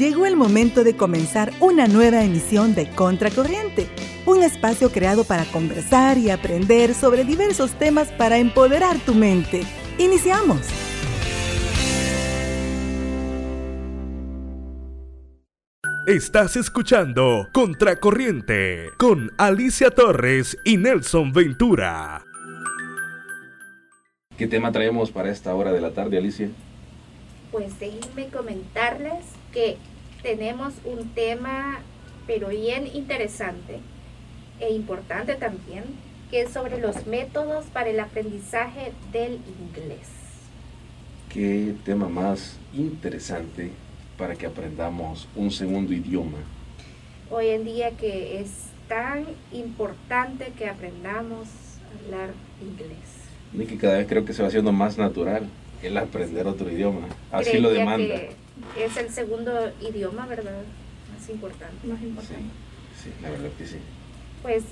Llegó el momento de comenzar una nueva emisión de Contracorriente, un espacio creado para conversar y aprender sobre diversos temas para empoderar tu mente. Iniciamos. Estás escuchando Contracorriente con Alicia Torres y Nelson Ventura. ¿Qué tema traemos para esta hora de la tarde, Alicia? Pues déjenme comentarles que tenemos un tema, pero bien interesante e importante también, que es sobre los métodos para el aprendizaje del inglés. Qué tema más interesante para que aprendamos un segundo idioma. Hoy en día que es tan importante que aprendamos a hablar inglés. Y que cada vez creo que se va haciendo más natural el aprender otro idioma. Así lo demanda. Es el segundo idioma, ¿verdad? Más importante. Más importante. Sí, la verdad que sí. Pues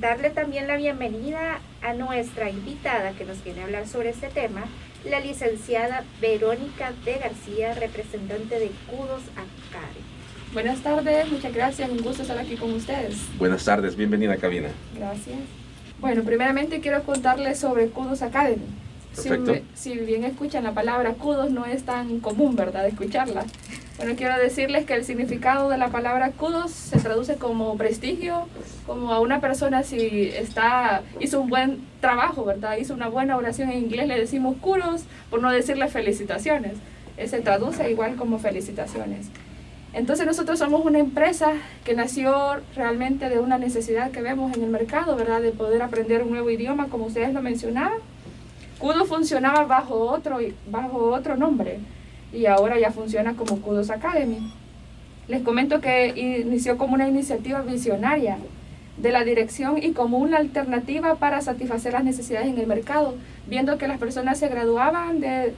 darle también la bienvenida a nuestra invitada que nos viene a hablar sobre este tema, la licenciada Verónica de García, representante de Kudos Academy. Buenas tardes, muchas gracias, un gusto estar aquí con ustedes. Buenas tardes, bienvenida a cabina. Gracias. Bueno, primeramente quiero contarles sobre Kudos Academy. Si, bien escuchan la palabra kudos, no es tan común, ¿verdad?, escucharla. Bueno, quiero decirles que el significado de la palabra kudos se traduce como prestigio, como a una persona si está, hizo un buen trabajo, ¿verdad? Hizo una buena oración en inglés, le decimos kudos, por no decirle felicitaciones. Se traduce igual como felicitaciones. Entonces nosotros somos una empresa que nació realmente de una necesidad que vemos en el mercado, ¿verdad? De poder aprender un nuevo idioma, como ustedes lo mencionaban. Kudo funcionaba bajo otro, bajo otro nombre y ahora ya funciona como Kudos Academy. Les comento que inició como una iniciativa visionaria de la dirección y como una alternativa para satisfacer las necesidades en el mercado, viendo que las personas se graduaban de,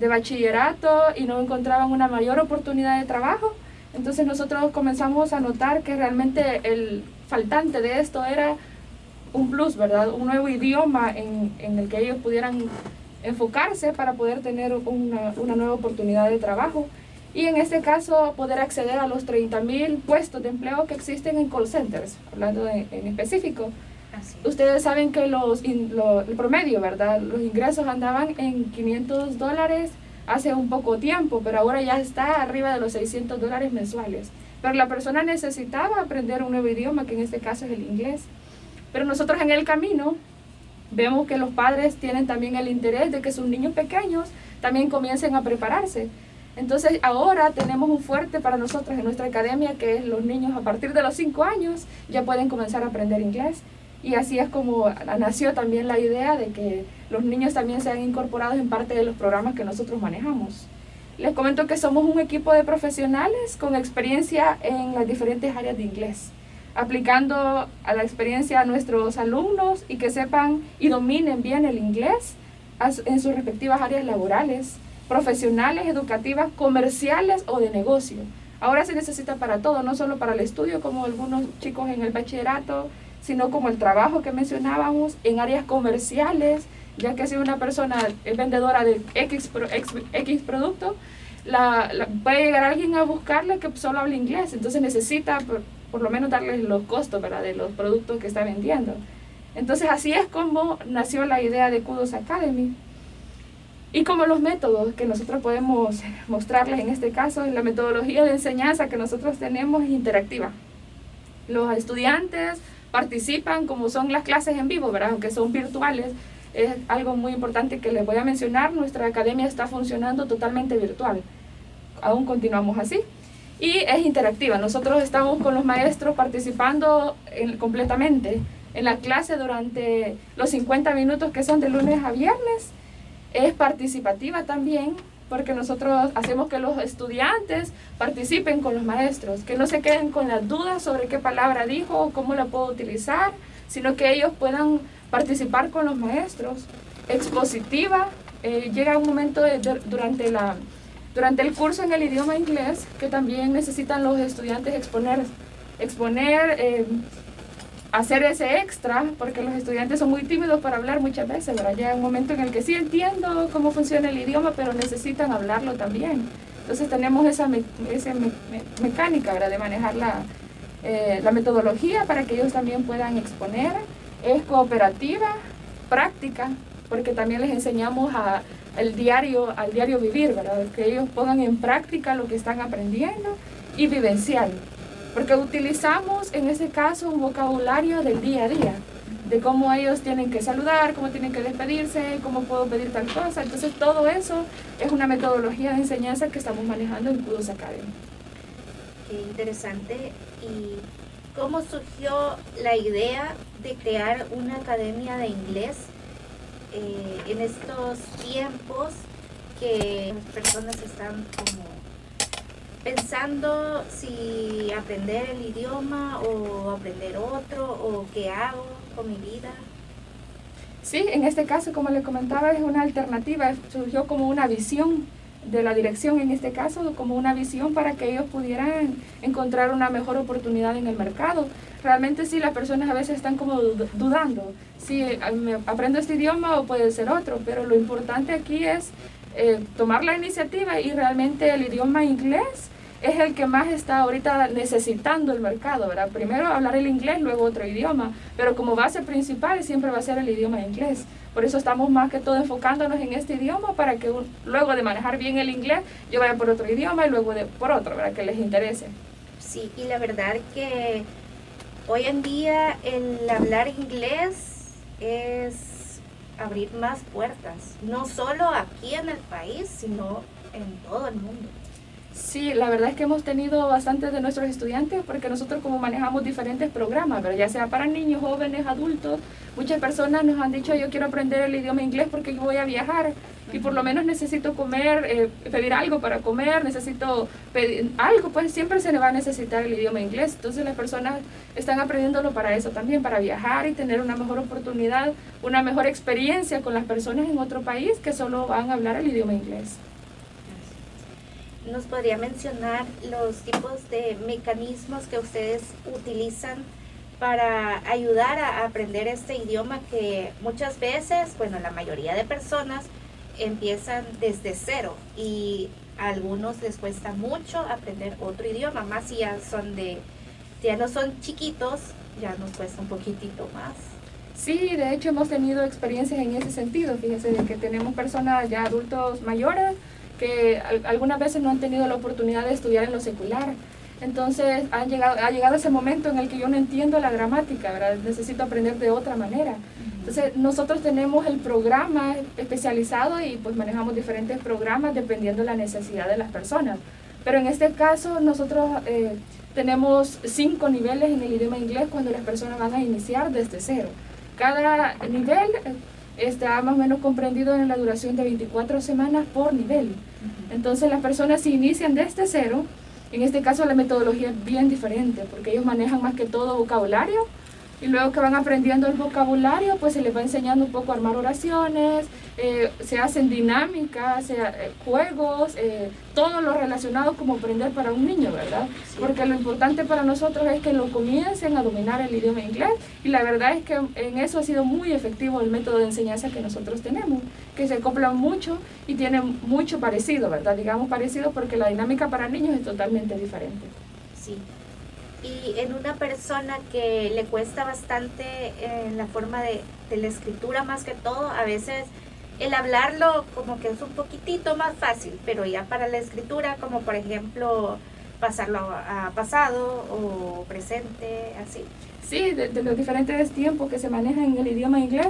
de bachillerato y no encontraban una mayor oportunidad de trabajo. Entonces nosotros comenzamos a notar que realmente el faltante de esto era un plus, ¿verdad? Un nuevo idioma en, en el que ellos pudieran enfocarse para poder tener una, una, nueva oportunidad de trabajo. Y en este caso, poder acceder a los 30.000 puestos de empleo que existen en call centers, hablando en específico. Ustedes saben que los, el promedio, ¿verdad? Los ingresos andaban en 500 dólares hace un poco tiempo, pero ahora ya está arriba de los 600 dólares mensuales. Pero la persona necesitaba aprender un nuevo idioma, que en este caso es el inglés. Pero nosotros en el camino vemos que los padres tienen también el interés de que sus niños pequeños también comiencen a prepararse. Entonces ahora tenemos un fuerte para nosotros en nuestra academia que es los niños a partir de los 5 años ya pueden comenzar a aprender inglés. Y así es como nació también la idea de que los niños también sean incorporados en parte de los programas que nosotros manejamos. Les comento que somos un equipo de profesionales con experiencia en las diferentes áreas de inglés aplicando a la experiencia a nuestros alumnos y que sepan y dominen bien el inglés en sus respectivas áreas laborales, profesionales, educativas, comerciales o de negocio. Ahora se necesita para todo, no solo para el estudio como algunos chicos en el bachillerato, sino como el trabajo que mencionábamos en áreas comerciales, ya que si una persona es vendedora de X, X, producto, la, puede llegar alguien a buscarle que solo habla inglés, entonces necesita por lo menos darles los costos ¿verdad? de los productos que está vendiendo. Entonces así es como nació la idea de Kudos Academy. Y como los métodos que nosotros podemos mostrarles en este caso, la metodología de enseñanza que nosotros tenemos es interactiva. Los estudiantes participan como son las clases en vivo, ¿verdad? aunque son virtuales. Es algo muy importante que les voy a mencionar. Nuestra academia está funcionando totalmente virtual. Aún continuamos así y es interactiva. Nosotros estamos con los maestros participando completamente en la clase durante los 50 minutos que son de lunes a viernes. Es participativa también porque nosotros hacemos que los estudiantes participen con los maestros, que no se queden con las dudas sobre qué palabra dijo o cómo la puedo utilizar, sino que ellos puedan participar con los maestros. Expositiva, eh, llega un momento durante la, durante el curso en el idioma inglés, que también necesitan los estudiantes exponer, exponer eh, hacer ese extra, porque los estudiantes son muy tímidos para hablar muchas veces, ¿verdad? Llega un momento en el que sí entiendo cómo funciona el idioma, pero necesitan hablarlo también. Entonces tenemos esa, mecánica ¿verdad? de manejar la, eh, la metodología para que ellos también puedan exponer. Es cooperativa, práctica, porque también les enseñamos a, al, diario, al diario vivir, ¿verdad? que ellos pongan en práctica lo que están aprendiendo y vivencial, porque utilizamos en ese caso un vocabulario del día a día de cómo ellos tienen que saludar, cómo tienen que despedirse, cómo puedo pedir tal cosa. Entonces todo eso es una metodología de enseñanza que estamos manejando en Kudos Academy. Qué interesante. ¿Y cómo surgió la idea de crear una academia de inglés eh, en estos tiempos que las personas están como pensando si aprender el idioma o aprender otro o qué hago con mi vida. Sí, en este caso, como le comentaba, es una alternativa, surgió como una visión de la dirección en este caso, como una visión para que ellos pudieran encontrar una mejor oportunidad en el mercado. Realmente sí, las personas a veces están como dudando, si aprendo este idioma o puede ser otro, pero lo importante aquí es eh, tomar la iniciativa y realmente el idioma inglés es el que más está ahorita necesitando el mercado, ¿verdad? Primero hablar el inglés, luego otro idioma, pero como base principal siempre va a ser el idioma inglés. Por eso estamos más que todo enfocándonos en este idioma para que luego de manejar bien el inglés, yo vaya por otro idioma y luego de, por otro, ¿verdad? Que les interese. Sí, y la verdad que hoy en día el hablar inglés es abrir más puertas, no solo aquí en el país, sino en todo el mundo. Sí, la verdad es que hemos tenido bastantes de nuestros estudiantes porque nosotros como manejamos diferentes programas, pero ya sea para niños, jóvenes, adultos, muchas personas nos han dicho yo quiero aprender el idioma inglés porque yo voy a viajar y por lo menos necesito comer, eh, pedir algo para comer, necesito pedir algo, pues siempre se le va a necesitar el idioma inglés. Entonces las personas están aprendiéndolo para eso también, para viajar y tener una mejor oportunidad, una mejor experiencia con las personas en otro país que solo van a hablar el idioma inglés nos podría mencionar los tipos de mecanismos que ustedes utilizan para ayudar a aprender este idioma que muchas veces, bueno, la mayoría de personas empiezan desde cero y a algunos les cuesta mucho aprender otro idioma, más si ya son de, ya no son chiquitos, ya nos cuesta un poquitito más. Sí, de hecho hemos tenido experiencias en ese sentido, fíjense, de que tenemos personas ya adultos mayores que algunas veces no han tenido la oportunidad de estudiar en lo secular. Entonces han llegado, ha llegado ese momento en el que yo no entiendo la gramática, ¿verdad? necesito aprender de otra manera. Entonces nosotros tenemos el programa especializado y pues manejamos diferentes programas dependiendo de la necesidad de las personas. Pero en este caso nosotros eh, tenemos cinco niveles en el idioma inglés cuando las personas van a iniciar desde cero. Cada nivel está más o menos comprendido en la duración de 24 semanas por nivel. Entonces las personas si inician desde cero, en este caso la metodología es bien diferente, porque ellos manejan más que todo vocabulario, y luego que van aprendiendo el vocabulario, pues se les va enseñando un poco a armar oraciones, eh, se hacen dinámicas, eh, juegos, eh, todo lo relacionado como aprender para un niño, ¿verdad? Porque lo importante para nosotros es que lo comiencen a dominar el idioma inglés y la verdad es que en eso ha sido muy efectivo el método de enseñanza que nosotros tenemos, que se acopla mucho y tiene mucho parecido, ¿verdad? Digamos parecido porque la dinámica para niños es totalmente diferente. Sí y en una persona que le cuesta bastante en eh, la forma de, la escritura más que todo, a veces el hablarlo como que es un poquitito más fácil, pero ya para la escritura, como por ejemplo pasarlo a, pasado o presente, así. Sí, de, los diferentes tiempos que se manejan en el idioma inglés,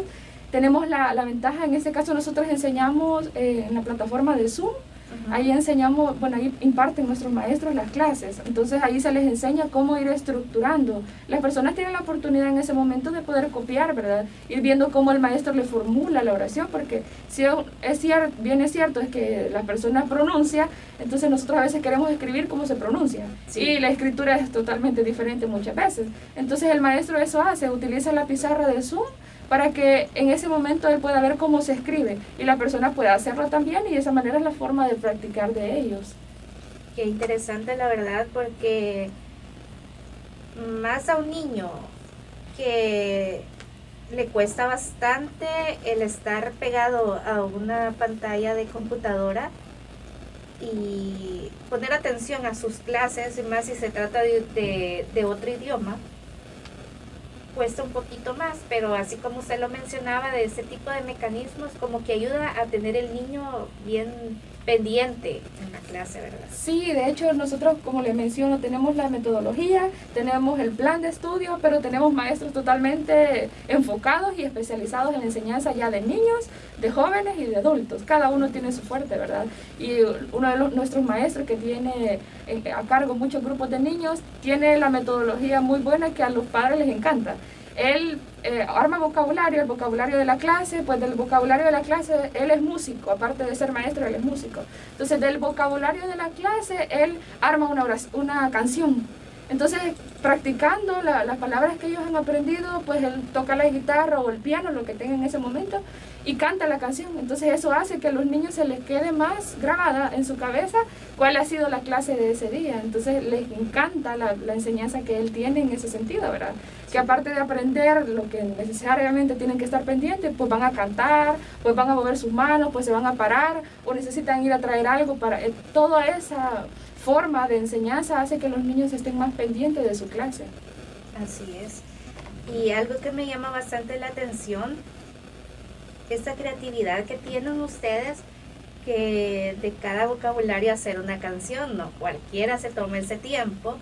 tenemos la, la ventaja, en este caso nosotros enseñamos eh, en la plataforma de Zoom, Ahí enseñamos, bueno, ahí imparten nuestros maestros las clases, entonces ahí se les enseña cómo ir estructurando. Las personas tienen la oportunidad en ese momento de poder copiar, ¿verdad? Ir viendo cómo el maestro le formula la oración, porque si es cierto, bien es cierto, es que la persona pronuncia, entonces nosotros a veces queremos escribir cómo se pronuncia. Y la escritura es totalmente diferente muchas veces. Entonces el maestro eso hace, utiliza la pizarra de Zoom para que en ese momento él pueda ver cómo se escribe y la persona pueda hacerlo también y de esa manera es la forma de practicar de ellos. Qué interesante la verdad porque más a un niño que le cuesta bastante el estar pegado a una pantalla de computadora, y poner atención a sus clases, más si se trata de otro idioma, cuesta un poquito más, pero así como usted lo mencionaba, de ese tipo de mecanismos como que ayuda a tener el niño bien pendiente en la clase, ¿verdad? Sí, de hecho nosotros, como les menciono, tenemos la metodología, tenemos el plan de estudio, pero tenemos maestros totalmente enfocados y especializados en la enseñanza ya de niños, de jóvenes y de adultos. Cada uno tiene su fuerte, ¿verdad? Y uno de nuestros maestros que tiene eh, a cargo muchos grupos de niños, tiene la metodología muy buena que a los padres les encanta él eh, arma vocabulario, el vocabulario de la clase, pues del vocabulario de la clase él es músico, aparte de ser maestro, él es músico. Entonces del vocabulario de la clase él arma una, una canción. Entonces, practicando las palabras que ellos han aprendido, pues él toca la guitarra o el piano, lo que tenga en ese momento, y canta la canción. Entonces eso hace que a los niños se les quede más grabada en su cabeza cuál ha sido la clase de ese día. Entonces les encanta la, la enseñanza que él tiene en ese sentido, ¿verdad? Que aparte de aprender lo que necesariamente tienen que estar pendientes, pues van a cantar, pues van a mover sus manos, pues se van a parar o necesitan ir a traer algo para... Eh, toda esa forma de enseñanza hace que los niños estén más pendientes de su clase. Así es. Y algo que me llama bastante la atención, esta creatividad que tienen ustedes, que de cada vocabulario hacer una canción, no cualquiera se tome ese tiempo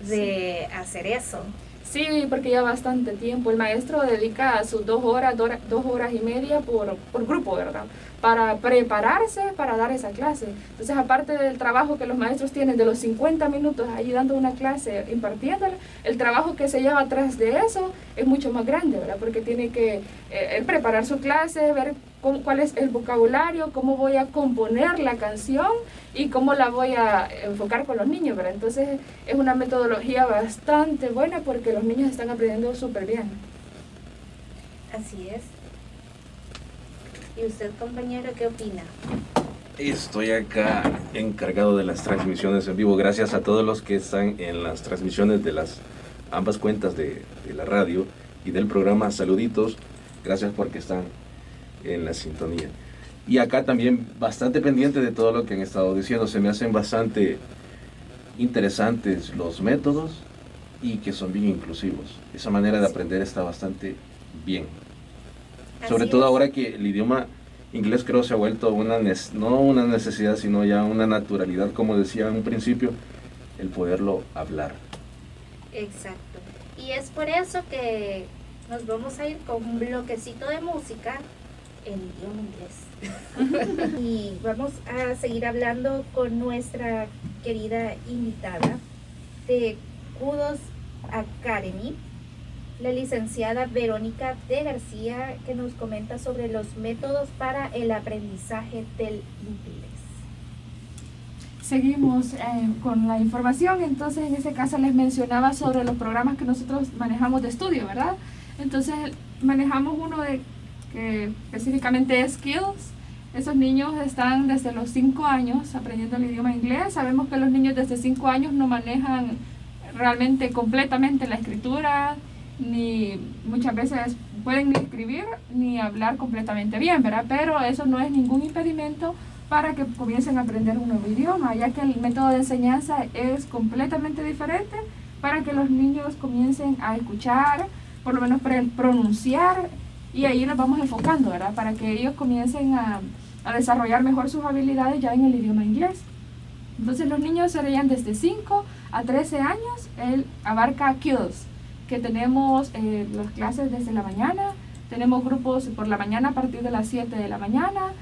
de hacer eso. Sí, porque ya bastante tiempo. El maestro dedica sus dos horas, dos horas y media por, por grupo, ¿verdad? Para prepararse para dar esa clase. Entonces, aparte del trabajo que los maestros tienen de los 50 minutos ahí dando una clase, impartiéndola, el trabajo que se lleva atrás de eso es mucho más grande, ¿verdad? Porque tiene que eh, preparar su clase, ver cuál es el vocabulario, cómo voy a componer la canción y cómo la voy a enfocar con los niños, ¿verdad? Entonces es una metodología bastante buena porque los niños están aprendiendo súper bien. Así es. ¿Y usted, compañero, qué opina? Estoy acá encargado de las transmisiones en vivo. Gracias a todos los que están en las transmisiones de las ambas cuentas de, de la radio y del programa. Saluditos. Gracias porque están en la sintonía. Y acá también bastante pendiente de todo lo que han estado diciendo. Se me hacen bastante interesantes los métodos y que son bien inclusivos. Esa manera de aprender está bastante bien. Sobre todo ahora que el idioma inglés creo se ha vuelto una, no una necesidad, sino ya una naturalidad, como decía en un principio, el poderlo hablar. Exacto. Y es por eso que nos vamos a ir con un bloquecito de música en idioma inglés. y vamos a seguir hablando con nuestra querida invitada de Kudos Academy, la licenciada Verónica de García, que nos comenta sobre los métodos para el aprendizaje del inglés. Seguimos eh, con la información, entonces en ese caso les mencionaba sobre los programas que nosotros manejamos de estudio, ¿verdad? Entonces manejamos uno de que específicamente es Skills. Esos niños están desde los 5 años aprendiendo el idioma inglés. Sabemos que los niños desde 5 años no manejan realmente completamente la escritura, ni muchas veces pueden ni escribir ni hablar completamente bien, ¿verdad? Pero eso no es ningún impedimento para que comiencen a aprender un nuevo idioma, ya que el método de enseñanza es completamente diferente para que los niños comiencen a escuchar, por lo menos pronunciar y ahí nos vamos enfocando, ¿verdad? Para que ellos comiencen a, a desarrollar mejor sus habilidades ya en el idioma inglés. Entonces los niños serían desde 5 a 13 años, él abarca Kills, que tenemos eh, las clases desde la mañana, tenemos grupos por la mañana a partir de las 7 de la mañana,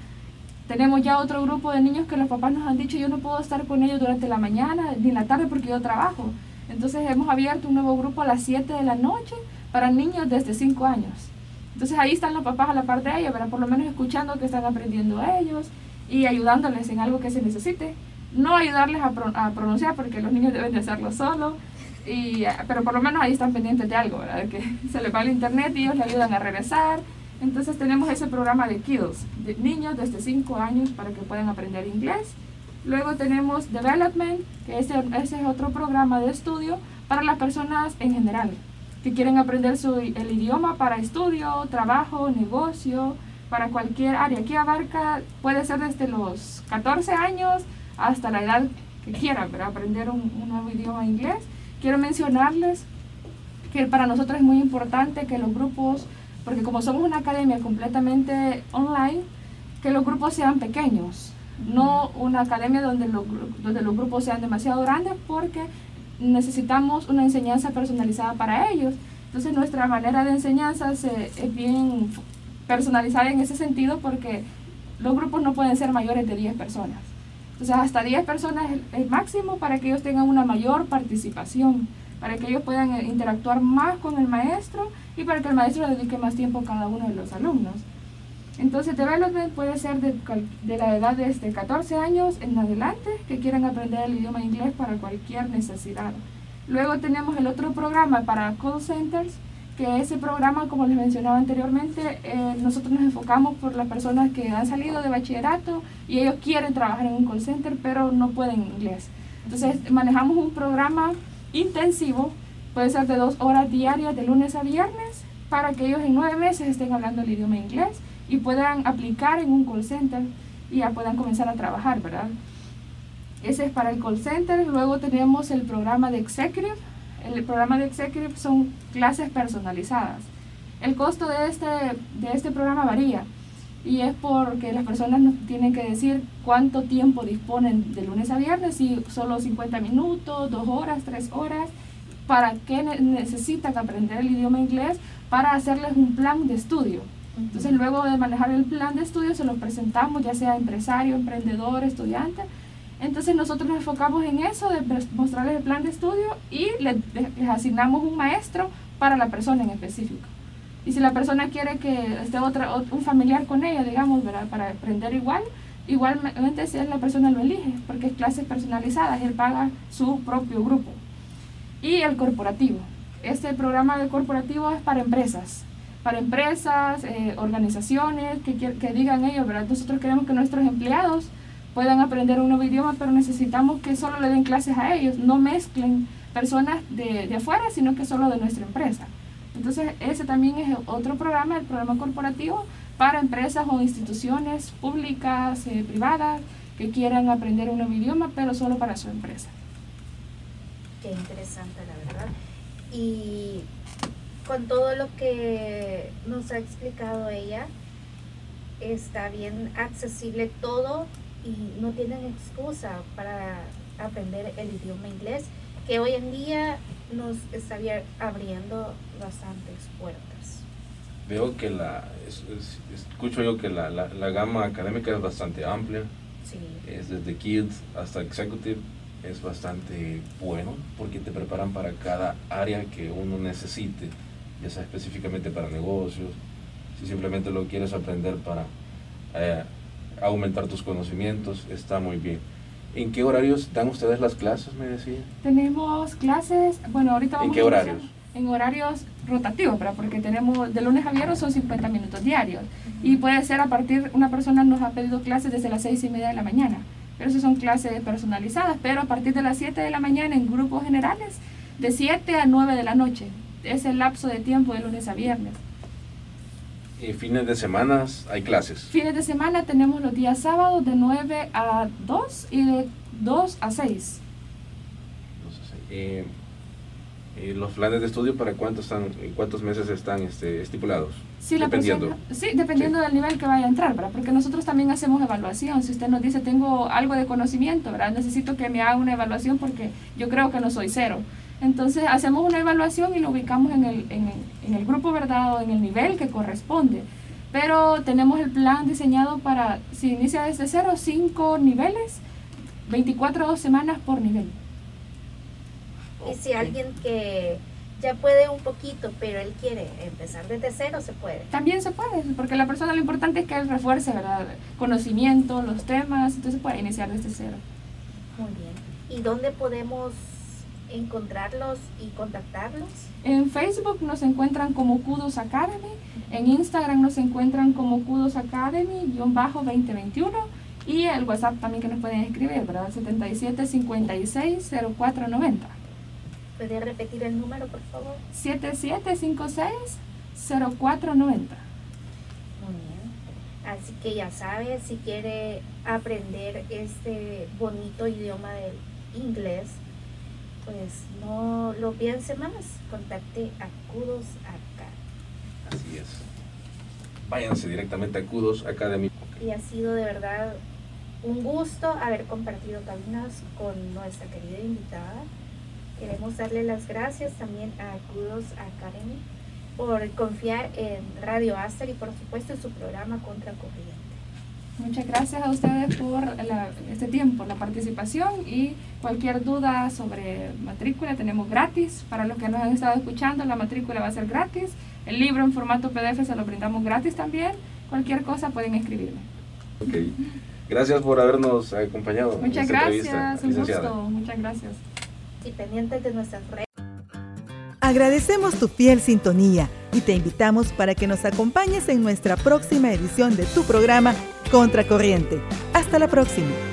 tenemos ya otro grupo de niños que los papás nos han dicho yo no puedo estar con ellos durante la mañana ni la tarde porque yo trabajo. Entonces hemos abierto un nuevo grupo a las 7 de la noche para niños desde 5 años. Entonces ahí están los papás a la par de ellos, ¿verdad? Por lo menos escuchando que están aprendiendo ellos y ayudándoles en algo que se necesite. No ayudarles a, a pronunciar porque los niños deben de hacerlo solo, y, pero por lo menos ahí están pendientes de algo, ¿verdad? Que se les va el internet y ellos le ayudan a regresar. Entonces tenemos ese programa de Kids, de niños desde 5 años para que puedan aprender inglés. Luego tenemos Development, que ese, ese es otro programa de estudio para las personas en general que quieren aprender su, el idioma para estudio, trabajo, negocio, para cualquier área. Aquí abarca, puede ser desde los 14 años hasta la edad que quieran, para aprender un, nuevo idioma inglés. Quiero mencionarles que para nosotros es muy importante que los grupos, porque como somos una academia completamente online, que los grupos sean pequeños, no una academia donde los, grupos sean demasiado grandes porque necesitamos una enseñanza personalizada para ellos. Entonces nuestra manera de enseñanza es bien personalizada en ese sentido porque los grupos no pueden ser mayores de 10 personas. Entonces hasta 10 personas es el máximo para que ellos tengan una mayor participación, para que ellos puedan eh, interactuar más con el maestro y para que el maestro dedique más tiempo a cada uno de los alumnos. Entonces, development puede ser de, de, la edad de este 14 años en adelante que quieran aprender el idioma inglés para cualquier necesidad. Luego tenemos el otro programa para call centers, que ese programa, como les mencionaba anteriormente, eh, nosotros nos enfocamos por las personas que han salido de bachillerato y ellos quieren trabajar en un call center, pero no pueden inglés. Entonces, manejamos un programa intensivo, puede ser de dos horas diarias, de lunes a viernes, para que ellos en nueve meses estén hablando el idioma inglés y puedan aplicar en un call center y ya puedan comenzar a trabajar, ¿verdad? Ese es para el call center. Luego tenemos el programa de Executive. El programa de Executive son clases personalizadas. El costo de este, de este programa varía y es porque las personas nos tienen que decir cuánto tiempo disponen de lunes a viernes, si solo 50 minutos, 2 horas, 3 horas, para qué necesitan aprender el idioma inglés para hacerles un plan de estudio. Entonces, luego de manejar el plan de estudio, se lo presentamos, ya sea empresario, emprendedor, estudiante. Entonces, nosotros nos enfocamos en eso, de mostrarles el plan de estudio y les, asignamos un maestro para la persona en específico. Y si la persona quiere que esté otra, un familiar con ella, digamos, para aprender igual, igualmente si la persona lo elige, porque es clases personalizadas, él paga su propio grupo. Y el corporativo. Este programa de corporativo es para empresas para empresas, eh, organizaciones que, que, digan ellos, ¿verdad? Nosotros queremos que nuestros empleados puedan aprender un nuevo idioma, pero necesitamos que solo le den clases a ellos, no mezclen personas de, de afuera, sino que solo de nuestra empresa. Entonces, ese también es otro programa, el programa corporativo para empresas o instituciones públicas, eh, privadas, que quieran aprender un nuevo idioma, pero solo para su empresa. Qué interesante, la verdad. Y con todo lo que nos ha explicado ella, está bien accesible todo y no tienen excusa para aprender el idioma inglés, que hoy en día nos está abriendo bastantes puertas. Veo que la, escucho yo que la, la, gama académica es bastante amplia, es desde Kids hasta Executive, es bastante bueno porque te preparan para cada área que uno necesite ya sea específicamente para negocios, si simplemente lo quieres aprender para eh, aumentar tus conocimientos, está muy bien. ¿En qué horarios dan ustedes las clases, me decía? Tenemos clases, bueno, ahorita vamos ¿En qué horarios? En horarios rotativos, ¿verdad? porque tenemos de lunes a viernes son 50 minutos diarios. Y puede ser a partir, una persona nos ha pedido clases desde las 6 y media de la mañana. Pero esas son clases personalizadas, pero a partir de las 7 de la mañana en grupos generales, de 7 a 9 de la noche es el lapso de tiempo de lunes a viernes. ¿Y fines de semana hay clases? Fines de semana tenemos los días sábados de 9 a 2 y de 2 a 6. Eh, eh, ¿Los planes de estudio para cuántos, están, cuántos meses están este, estipulados? Sí, dependiendo. sí, dependiendo del nivel que vaya a entrar, ¿verdad? Porque nosotros también hacemos evaluación. Si usted nos dice, tengo algo de conocimiento, ¿verdad? Necesito que me haga una evaluación porque yo creo que no soy cero. Entonces hacemos una evaluación y lo ubicamos en el, en el, en el grupo, ¿verdad? O en el nivel que corresponde. Pero tenemos el plan diseñado para, si inicia desde cero, cinco niveles, 24 semanas por nivel. Y si alguien que ya puede un poquito, pero él quiere empezar desde cero, se puede. También se puede, porque la persona lo importante es que él refuerce, ¿verdad? Conocimiento, los temas, entonces puede iniciar desde cero. Muy bien. ¿Y dónde podemos encontrarlos y contactarlos? En Facebook nos encuentran como Kudos Academy, en Instagram nos encuentran como Kudos Academy-2021 y el WhatsApp también que nos pueden escribir, ¿verdad? 77 56 0490. ¿Puede repetir el número, por favor? 7756 0490. Muy bien. Así que ya sabe, si quiere aprender este bonito idioma del inglés, pues no lo piense más, contacte a Kudos Academy. Así es. Váyanse directamente a Kudos Academy. Y ha sido de verdad un gusto haber compartido cabinas con nuestra querida invitada. Queremos darle las gracias también a Kudos Academy por confiar en Radio Aster y por supuesto en su programa Contra Corriente. Muchas gracias a ustedes por este tiempo, la participación y cualquier duda sobre matrícula tenemos gratis. Para los que nos han estado escuchando, la matrícula va a ser gratis. El libro en formato PDF se lo brindamos gratis también. Cualquier cosa pueden escribirme. Okay. Gracias por habernos acompañado. Muchas gracias, un gusto. Muchas gracias. Y pendientes de nuestras redes. Agradecemos tu fiel sintonía y te invitamos para que nos acompañes en nuestra próxima edición de tu programa Contracorriente. Hasta la próxima.